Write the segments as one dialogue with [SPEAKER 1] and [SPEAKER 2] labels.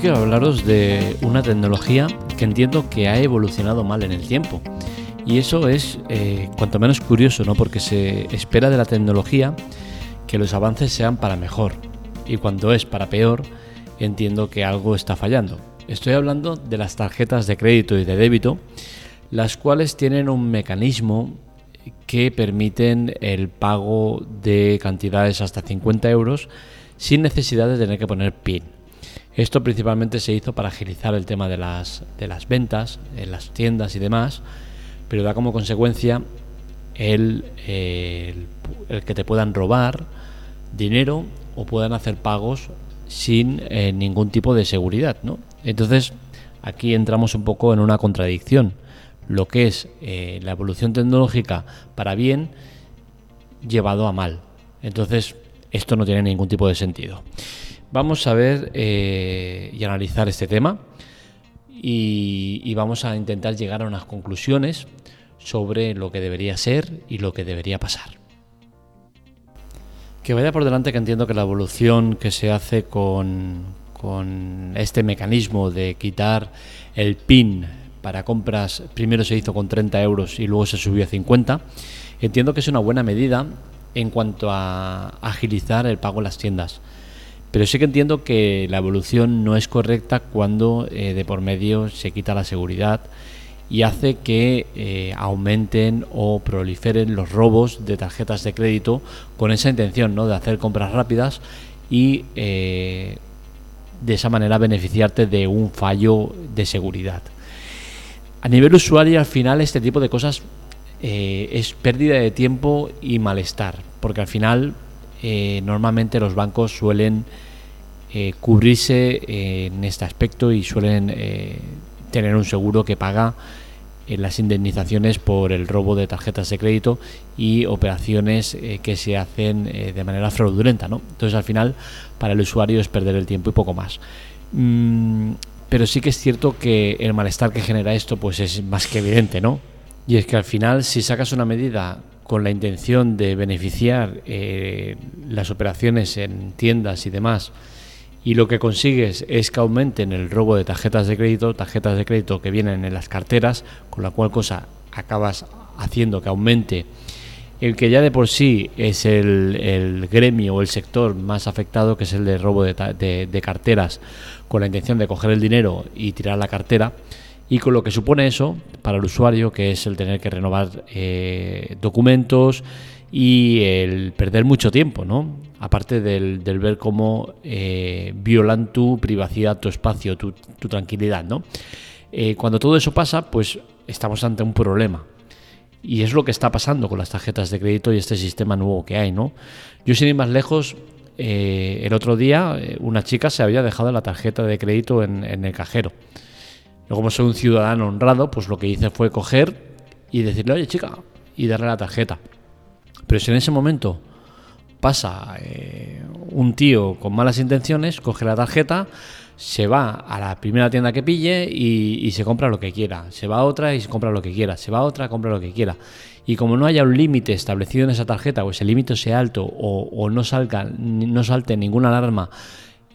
[SPEAKER 1] quiero hablaros de una tecnología que entiendo que ha evolucionado mal en el tiempo. Y eso es eh, cuanto menos curioso, ¿no? Porque se espera de la tecnología que los avances sean para mejor. Y cuando es para peor, entiendo que algo está fallando. Estoy hablando de las tarjetas de crédito y de débito, las cuales tienen un mecanismo que permiten el pago de cantidades hasta 50 euros sin necesidad de tener que poner PIN. Esto principalmente se hizo para agilizar el tema de las, de las ventas en las tiendas y demás, pero da como consecuencia el, el, que te puedan robar dinero o puedan hacer pagos sin eh, ningún tipo de seguridad. ¿no? Entonces, aquí entramos un poco en una contradicción. Lo que es eh, la evolución tecnológica para bien llevado a mal. Entonces, esto no tiene ningún tipo de sentido. Vamos a ver eh, y analizar este tema y, vamos a intentar llegar a unas conclusiones sobre lo que debería ser y lo que debería pasar. Que vaya por delante que entiendo que la evolución que se hace con, con este mecanismo de quitar el PIN para compras, primero se hizo con 30 euros y luego se subió a 50, entiendo que es una buena medida en cuanto a agilizar el pago en las tiendas. Pero sí que entiendo que la evolución no es correcta cuando eh, de por medio se quita la seguridad y hace que eh, aumenten o proliferen los robos de tarjetas de crédito con esa intención ¿no? de hacer compras rápidas y eh, de esa manera beneficiarte de un fallo de seguridad. A nivel usuario al final este tipo de cosas es pérdida de tiempo y malestar, porque al final eh, normalmente los bancos suelen eh, cubrirse eh, en este aspecto y suelen tener un seguro que paga las indemnizaciones por el robo de tarjetas de crédito y operaciones que se hacen de manera fraudulenta. ¿no? Entonces al final para el usuario es perder el tiempo y poco más. Mm, pero sí que es cierto que el malestar que genera esto pues es más que evidente, ¿no? Y es que al final si sacas una medida con la intención de beneficiar eh, las operaciones en tiendas y demás, y lo que consigues es que aumenten el robo de tarjetas de crédito, tarjetas de crédito que vienen en las carteras, con la cual cosa acabas haciendo que aumente el que ya de por sí es el, gremio o el sector más afectado, que es el de robo de, de carteras, con la intención de coger el dinero y tirar la cartera, y con lo que supone eso para el usuario, que es el tener que renovar eh, documentos y el perder mucho tiempo, ¿no? Aparte del, ver cómo eh, violan tu privacidad, tu espacio, tu, tranquilidad, ¿no? Eh, cuando todo eso pasa, pues estamos ante un problema. Y es lo que está pasando con las tarjetas de crédito y este sistema nuevo que hay, ¿no? Yo sin ir más lejos, el otro día una chica se había dejado la tarjeta de crédito en el cajero. Yo como soy un ciudadano honrado, pues lo que hice fue coger y decirle, oye chica, y darle la tarjeta. Pero si en ese momento pasa eh, un tío con malas intenciones, coge la tarjeta, se va a la primera tienda que pille y, se compra lo que quiera. Se va a otra y se compra lo que quiera. Se va a otra, compra lo que quiera. Y como no haya un límite establecido en esa tarjeta, o ese límite sea alto, o, no, salga, no salte ninguna alarma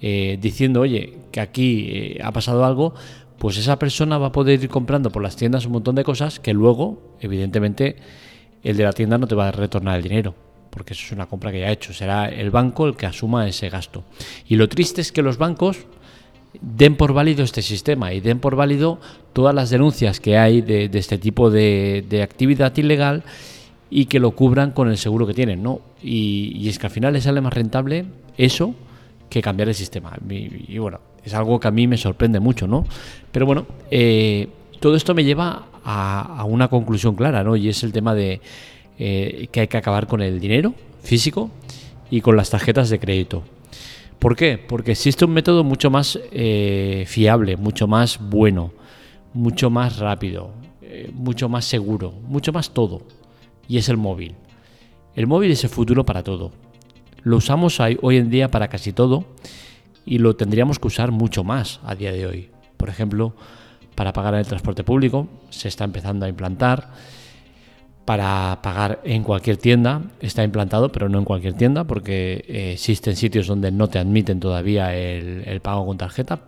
[SPEAKER 1] eh, diciendo, oye, que aquí eh, ha pasado algo, pues esa persona va a poder ir comprando por las tiendas un montón de cosas que luego, evidentemente, el de la tienda no te va a retornar el dinero, porque eso es una compra que ya ha hecho. Será el banco el que asuma ese gasto. Y lo triste es que los bancos den por válido este sistema y den por válido todas las denuncias que hay de, este tipo de, actividad ilegal y que lo cubran con el seguro que tienen, ¿no? Y, es que al final les sale más rentable eso que cambiar el sistema. y bueno, es algo que a mí me sorprende mucho, ¿no? Pero bueno, eh, todo esto me lleva a, una conclusión clara, ¿no? Y es el tema de eh, que hay que acabar con el dinero físico y con las tarjetas de crédito. ¿Por qué? Porque existe un método mucho más eh, fiable, mucho más bueno, mucho más rápido, mucho más seguro, mucho más todo. Y es el móvil. El móvil es el futuro para todo. Lo usamos hoy en día para casi todo y lo tendríamos que usar mucho más a día de hoy. Por ejemplo, para pagar en el transporte público se está empezando a implantar. Para pagar en cualquier tienda está implantado, pero no en cualquier tienda, porque eh, existen sitios donde no te admiten todavía el, pago con tarjeta.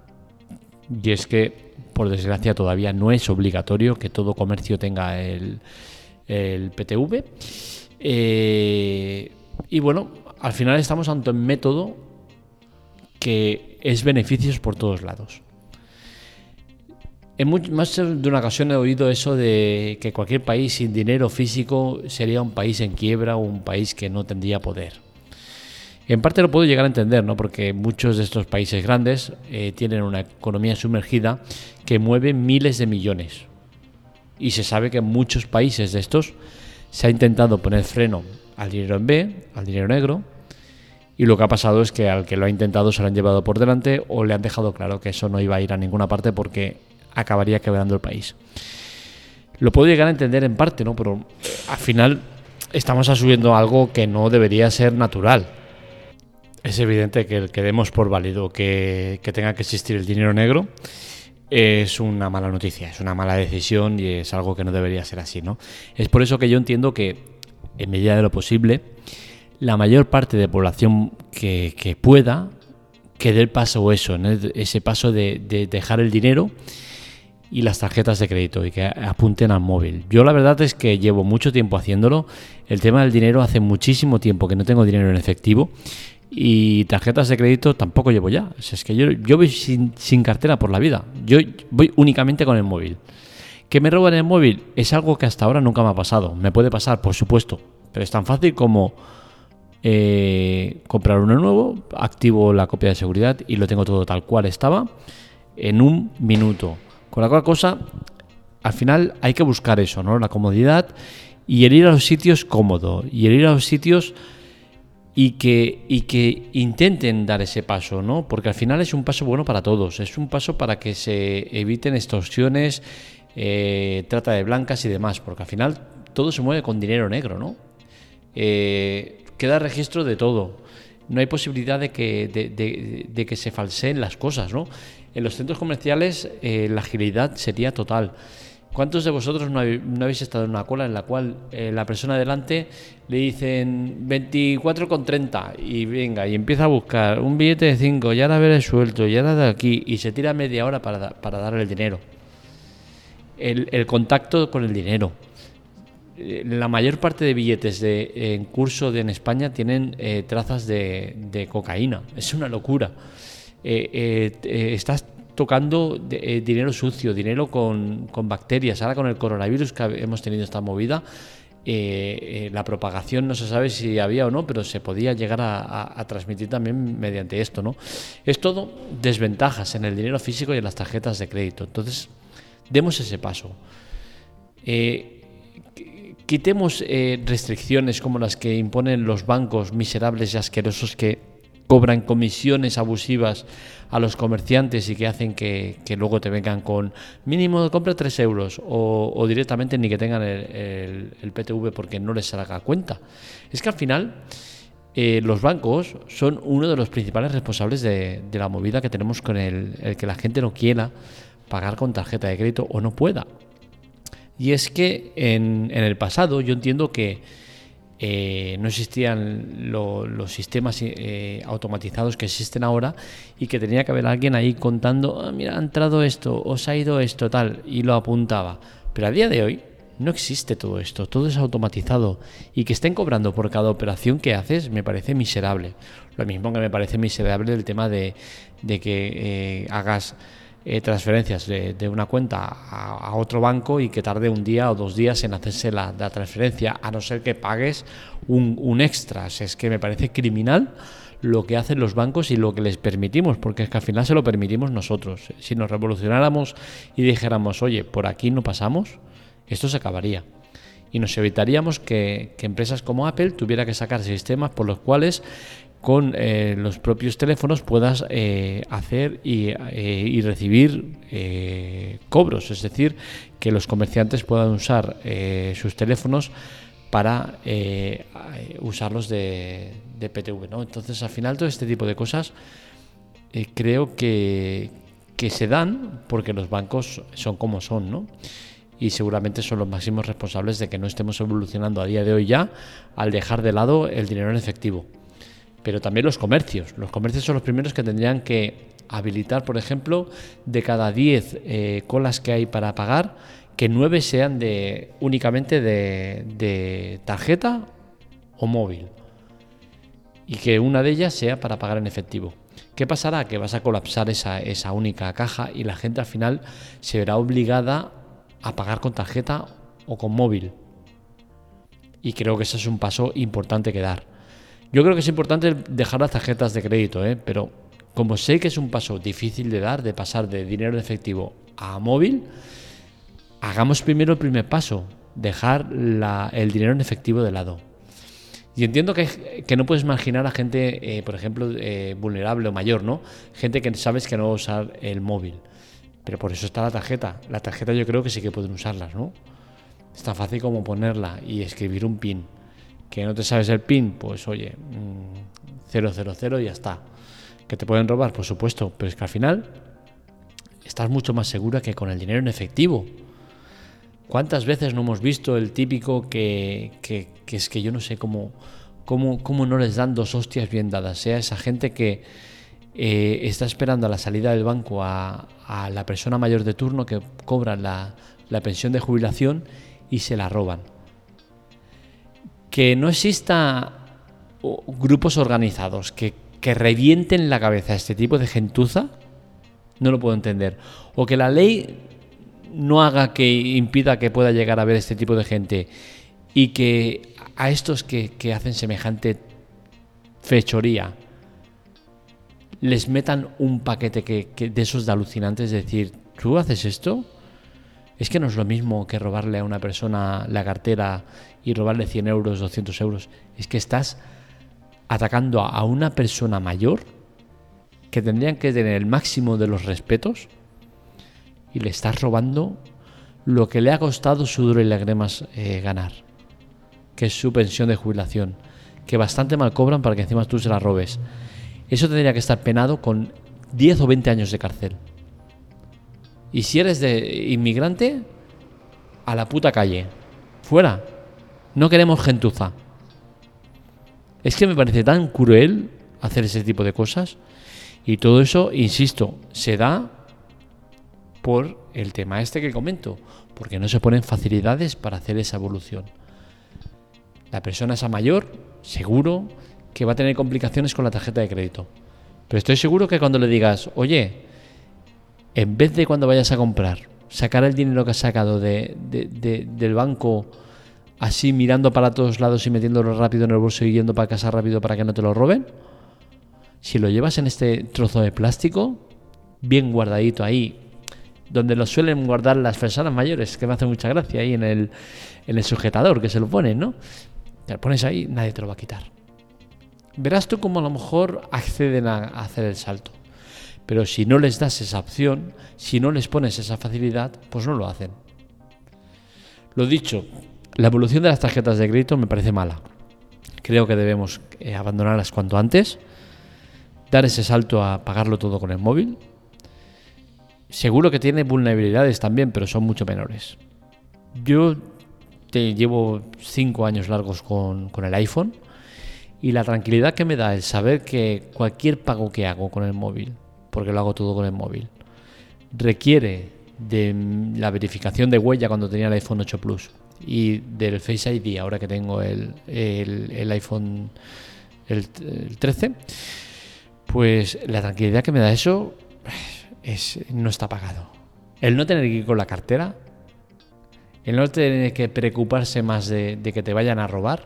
[SPEAKER 1] y es que, por desgracia, todavía no es obligatorio que todo comercio tenga el, el PTV. Eh, y bueno, al final estamos ante un método que es beneficios por todos lados. En más de una ocasión he oído eso de que cualquier país sin dinero físico sería un país en quiebra o un país que no tendría poder. En parte lo puedo llegar a entender, ¿no? porque muchos de estos países grandes eh, tienen una economía sumergida que mueve miles de millones. Y se sabe que en muchos países de estos se ha intentado poner freno al dinero en B, al dinero negro, y lo que ha pasado es que al que lo ha intentado se lo han llevado por delante o le han dejado claro que eso no iba a ir a ninguna parte porque acabaría quebrando el país. Lo puedo llegar a entender en parte, ¿no? Pero eh, al final estamos asumiendo algo que no debería ser natural. Es evidente que el que demos por válido que, que tenga que existir el dinero negro es una mala noticia, es una mala decisión y es algo que no debería ser así, ¿no? Es por eso que yo entiendo que, en medida de lo posible, la mayor parte de población que, pueda, que dé el paso eso, ese paso de, de dejar el dinero y las tarjetas de crédito y que apunten al móvil. Yo la verdad es que llevo mucho tiempo haciéndolo. El tema del dinero hace muchísimo tiempo que no tengo dinero en efectivo y tarjetas de crédito tampoco llevo ya. es que yo, yo voy sin, sin, cartera por la vida. Yo voy únicamente con el móvil. ¿Que me roban el móvil? Es algo que hasta ahora nunca me ha pasado. Me puede pasar, por supuesto. Pero es tan fácil como eh, comprar uno nuevo, activo la copia de seguridad y lo tengo todo tal cual estaba en un minuto. Con la cual cosa, al final hay que buscar eso, ¿no? La comodidad y el ir a los sitios cómodo y el ir a los sitios y que, y que intenten dar ese paso, ¿no? Porque al final es un paso bueno para todos, es un paso para que se eviten extorsiones, eh, trata de blancas y demás, porque al final todo se mueve con dinero negro, ¿no? Eh, queda registro de todo. No hay posibilidad de que, de que se falseen las cosas, ¿no? En los centros comerciales eh, la agilidad sería total. ¿Cuántos de vosotros no, habéis estado en una cola en la cual eh, la persona delante le dicen 24,30 y venga, y empieza a buscar un billete de 5, ya la veré suelto, ya la de aquí, y se tira media hora para, para darle el dinero? El, contacto con el dinero. Eh, la mayor parte de billetes de, en curso de, en España tienen trazas de, cocaína. Es una locura. Eh, eh, eh, estás tocando dinero sucio, dinero con, bacterias. Ahora con el coronavirus que hemos tenido esta movida, la propagación no se sabe si había o no, pero se podía llegar a, transmitir también mediante esto, ¿no? Es todo desventajas en el dinero físico y en las tarjetas de crédito. Entonces, demos ese paso. Quitemos restricciones como las que imponen los bancos miserables y asquerosos que cobran comisiones abusivas a los comerciantes y que hacen que, luego te vengan con mínimo de compra 3 euros o, directamente ni que tengan el, PTV porque no les salga cuenta. Es que al final eh, los bancos son uno de los principales responsables de, la movida que tenemos con el que la gente no quiera pagar con tarjeta de crédito o no pueda. Y es que en, en el pasado yo entiendo que eh, no existían los sistemas eh, automatizados que existen ahora y que tenía que haber alguien ahí contando, ah, mira, ha entrado esto, os ha ido esto, tal, y lo apuntaba. Pero a día de hoy no existe todo esto, todo es automatizado y que estén cobrando por cada operación que haces me parece miserable. Lo mismo que me parece miserable el tema de, que eh, hagas eh, transferencias de, una cuenta a, otro banco y que tarde un día o dos días en hacerse la, transferencia, a no ser que pagues un, un extra. Es que me parece criminal lo que hacen los bancos y lo que les permitimos, porque es que al final se lo permitimos nosotros. Si nos revolucionáramos y dijéramos, oye, por aquí no pasamos, esto se acabaría. Y nos evitaríamos que, que empresas como Apple tuviera que sacar sistemas por los cuales con eh, los propios teléfonos puedas eh, hacer y, eh, recibir cobros, es decir, que los comerciantes puedan usar sus teléfonos para usarlos de, de, PTV. ¿no? Entonces, al final, todo este tipo de cosas creo que, que se dan porque los bancos son como son, ¿no? y seguramente son los máximos responsables de que no estemos evolucionando a día de hoy ya al dejar de lado el dinero en efectivo pero también los comercios. Los comercios son los primeros que tendrían que habilitar, por ejemplo, de cada 10 eh, colas que hay para pagar, que 9 sean de únicamente de, tarjeta o móvil. Y que una de ellas sea para pagar en efectivo. ¿Qué pasará? Que vas a colapsar esa, esa única caja y la gente al final se verá obligada a pagar con tarjeta o con móvil. Y creo que ese es un paso importante que dar. Yo creo que es importante dejar las tarjetas de crédito, ¿eh? pero como sé que es un paso difícil de dar, de pasar de dinero en efectivo a móvil, hagamos primero el primer paso, dejar el dinero en efectivo de lado. Y entiendo que, no puedes imaginar a gente, eh, por ejemplo, eh, vulnerable o mayor, ¿no? Gente que sabes que no va a usar el móvil. Pero por eso está la tarjeta. La tarjeta yo creo que sí que pueden usarlas, ¿no? Es tan fácil como ponerla y escribir un PIN que no te sabes el PIN, pues oye, 000 mm, y ya está. ¿Que te pueden robar? Por supuesto, pero es que al final estás mucho más segura que con el dinero en efectivo. ¿Cuántas veces no hemos visto el típico que, es que yo no sé cómo, cómo, cómo, no les dan dos hostias bien dadas? Sea esa gente que eh, está esperando a la salida del banco a, la persona mayor de turno que cobra la, la pensión de jubilación y se la roban que no exista grupos organizados que, revienten la cabeza a este tipo de gentuza, no lo puedo entender. O que la ley no haga que impida que pueda llegar a ver este tipo de gente y que a estos que, hacen semejante fechoría les metan un paquete que, de esos de alucinantes, es decir, ¿tú haces esto? Es que no es lo mismo que robarle a una persona la cartera y robarle 100 euros, 200 euros. Es que estás atacando a una persona mayor que tendrían que tener el máximo de los respetos y le estás robando lo que le ha costado sudor y lágrimas eh, ganar, que es su pensión de jubilación, que bastante mal cobran para que encima tú se la robes. Eso tendría que estar penado con 10 o 20 años de cárcel. Y si eres de inmigrante, a la puta calle. Fuera. No queremos gentuza. Es que me parece tan cruel hacer ese tipo de cosas. Y todo eso, insisto, se da por el tema este que comento. Porque no se ponen facilidades para hacer esa evolución. La persona esa mayor, seguro que va a tener complicaciones con la tarjeta de crédito. Pero estoy seguro que cuando le digas, oye, en vez de cuando vayas a comprar, sacar el dinero que has sacado de, del banco así mirando para todos lados y metiéndolo rápido en el bolso y yendo para casa rápido para que no te lo roben, si lo llevas en este trozo de plástico, bien guardadito ahí, donde lo suelen guardar las personas mayores, que me hace mucha gracia, ahí en el, en el sujetador que se lo ponen, ¿no? Te lo pones ahí, nadie te lo va a quitar. Verás tú cómo a lo mejor acceden a hacer el salto. Pero si no les das esa opción, si no les pones esa facilidad, pues no lo hacen. Lo dicho, la evolución de las tarjetas de crédito me parece mala. Creo que debemos eh, abandonarlas cuanto antes, dar ese salto a pagarlo todo con el móvil. Seguro que tiene vulnerabilidades también, pero son mucho menores. Yo te llevo cinco años largos con, con el iPhone y la tranquilidad que me da el saber que cualquier pago que hago con el móvil porque lo hago todo con el móvil. Requiere de la verificación de huella cuando tenía el iPhone 8 Plus y del Face ID ahora que tengo el, iPhone el, 13, pues la tranquilidad que me da eso es, no está pagado. El no tener que ir con la cartera, el no tener que preocuparse más de, que te vayan a robar,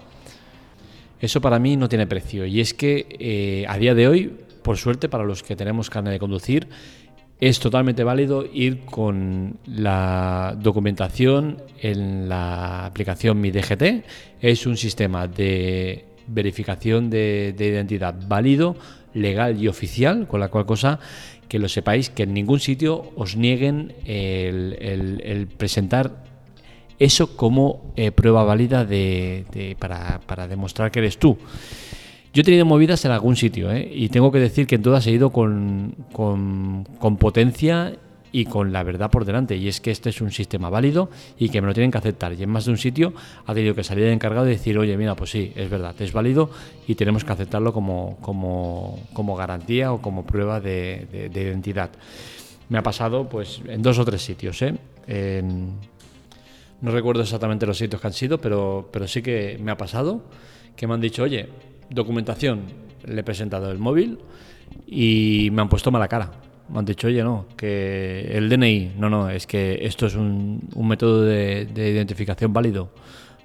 [SPEAKER 1] eso para mí no tiene precio. Y es que eh, a día de hoy por suerte, para los que tenemos carne de conducir, es totalmente válido ir con la documentación en la aplicación Mi DGT. Es un sistema de verificación de, identidad válido, legal y oficial, con la cual cosa que lo sepáis que en ningún sitio os nieguen el, presentar eso como eh, prueba válida para, para demostrar que eres tú. Yo he tenido movidas en algún sitio, ¿eh? y tengo que decir que en todas he ido con, con, potencia y con la verdad por delante. Y es que este es un sistema válido y que me lo tienen que aceptar. Y en más de un sitio ha tenido que salir el encargado y decir, oye, mira, pues sí, es verdad, es válido y tenemos que aceptarlo como, como, garantía o como prueba de, identidad. Me ha pasado pues en dos o tres sitios. ¿eh? no recuerdo exactamente los sitios que han sido, pero, pero sí que me ha pasado que me han dicho, oye, documentación, le he presentado el móvil y me han puesto mala cara me han dicho, oye, no, que el DNI, no, no, es que esto es un, método de, identificación válido.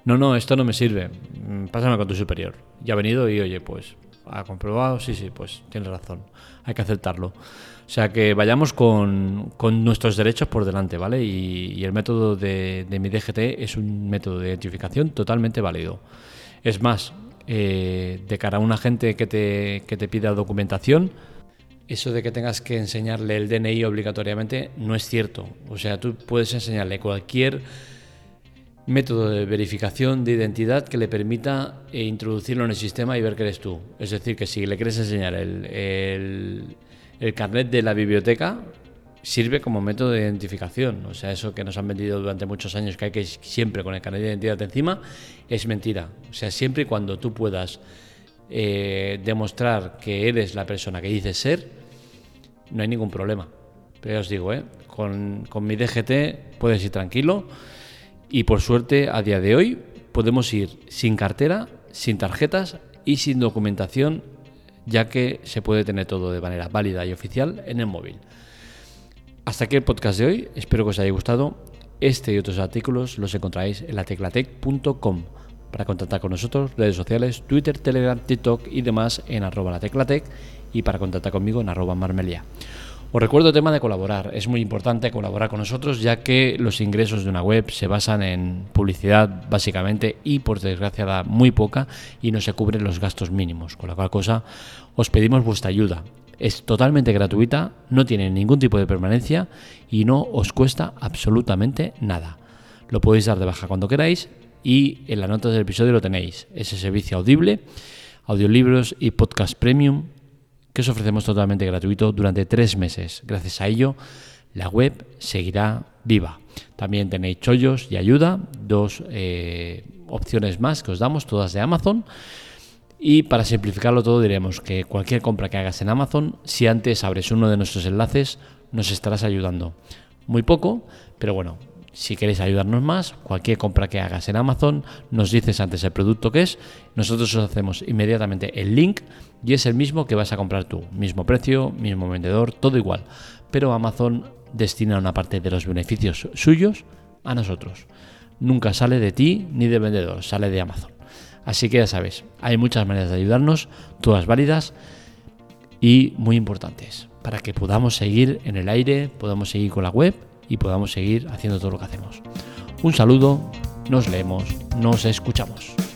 [SPEAKER 1] No, no, esto no me sirve. Mm, pásame con tu superior. Ya ha venido y, oye, pues, ha comprobado, sí, sí, pues tienes razón. Hay que aceptarlo. O sea, que vayamos con, nuestros derechos por delante, ¿vale? Y, el método de, mi DGT es un método de identificación totalmente válido. Es más, eh, de cara a un agente que te, que te pida documentación, eso de que tengas que enseñarle el DNI obligatoriamente no es cierto. O sea, tú puedes enseñarle cualquier método de verificación de identidad que le permita eh, introducirlo en el sistema y ver que eres tú. Es decir, que si le quieres enseñar el, el, carnet de la biblioteca, sirve como método de identificación. O sea, eso que nos han vendido durante muchos años, que hay que siempre con el carnet de identidad encima, es mentira. O sea, siempre y cuando tú puedas eh, demostrar que eres la persona que dices ser, no hay ningún problema. Pero ya os digo, ¿eh? con, con mi DGT puedes ir tranquilo y por suerte a día de hoy podemos ir sin cartera, sin tarjetas y sin documentación, ya que se puede tener todo de manera válida y oficial en el móvil. Hasta aquí el podcast de hoy, espero que os haya gustado. Este y otros artículos los encontráis en lateclatec.com. Para contactar con nosotros, redes sociales, Twitter, Telegram, TikTok y demás en arroba la teclatec y para contactar conmigo en arroba marmelia. Os recuerdo el tema de colaborar. Es muy importante colaborar con nosotros ya que los ingresos de una web se basan en publicidad básicamente y por desgracia da muy poca y no se cubren los gastos mínimos. Con la cual cosa os pedimos vuestra ayuda. Es totalmente gratuita, no tiene ningún tipo de permanencia y no os cuesta absolutamente nada. Lo podéis dar de baja cuando queráis y en la nota del episodio lo tenéis. Ese servicio audible, audiolibros y podcast premium que os ofrecemos totalmente gratuito durante tres meses. Gracias a ello, la web seguirá viva. También tenéis chollos y ayuda, dos eh, opciones más que os damos, todas de Amazon. Y para simplificarlo todo diremos que cualquier compra que hagas en Amazon, si antes abres uno de nuestros enlaces, nos estarás ayudando. Muy poco, pero bueno, si queréis ayudarnos más, cualquier compra que hagas en Amazon, nos dices antes el producto que es, nosotros os hacemos inmediatamente el link y es el mismo que vas a comprar tú. Mismo precio, mismo vendedor, todo igual. Pero Amazon destina una parte de los beneficios suyos a nosotros. Nunca sale de ti ni del vendedor, sale de Amazon. Así que ya sabes, hay muchas maneras de ayudarnos, todas válidas y muy importantes, para que podamos seguir en el aire, podamos seguir con la web y podamos seguir haciendo todo lo que hacemos. Un saludo, nos leemos, nos escuchamos.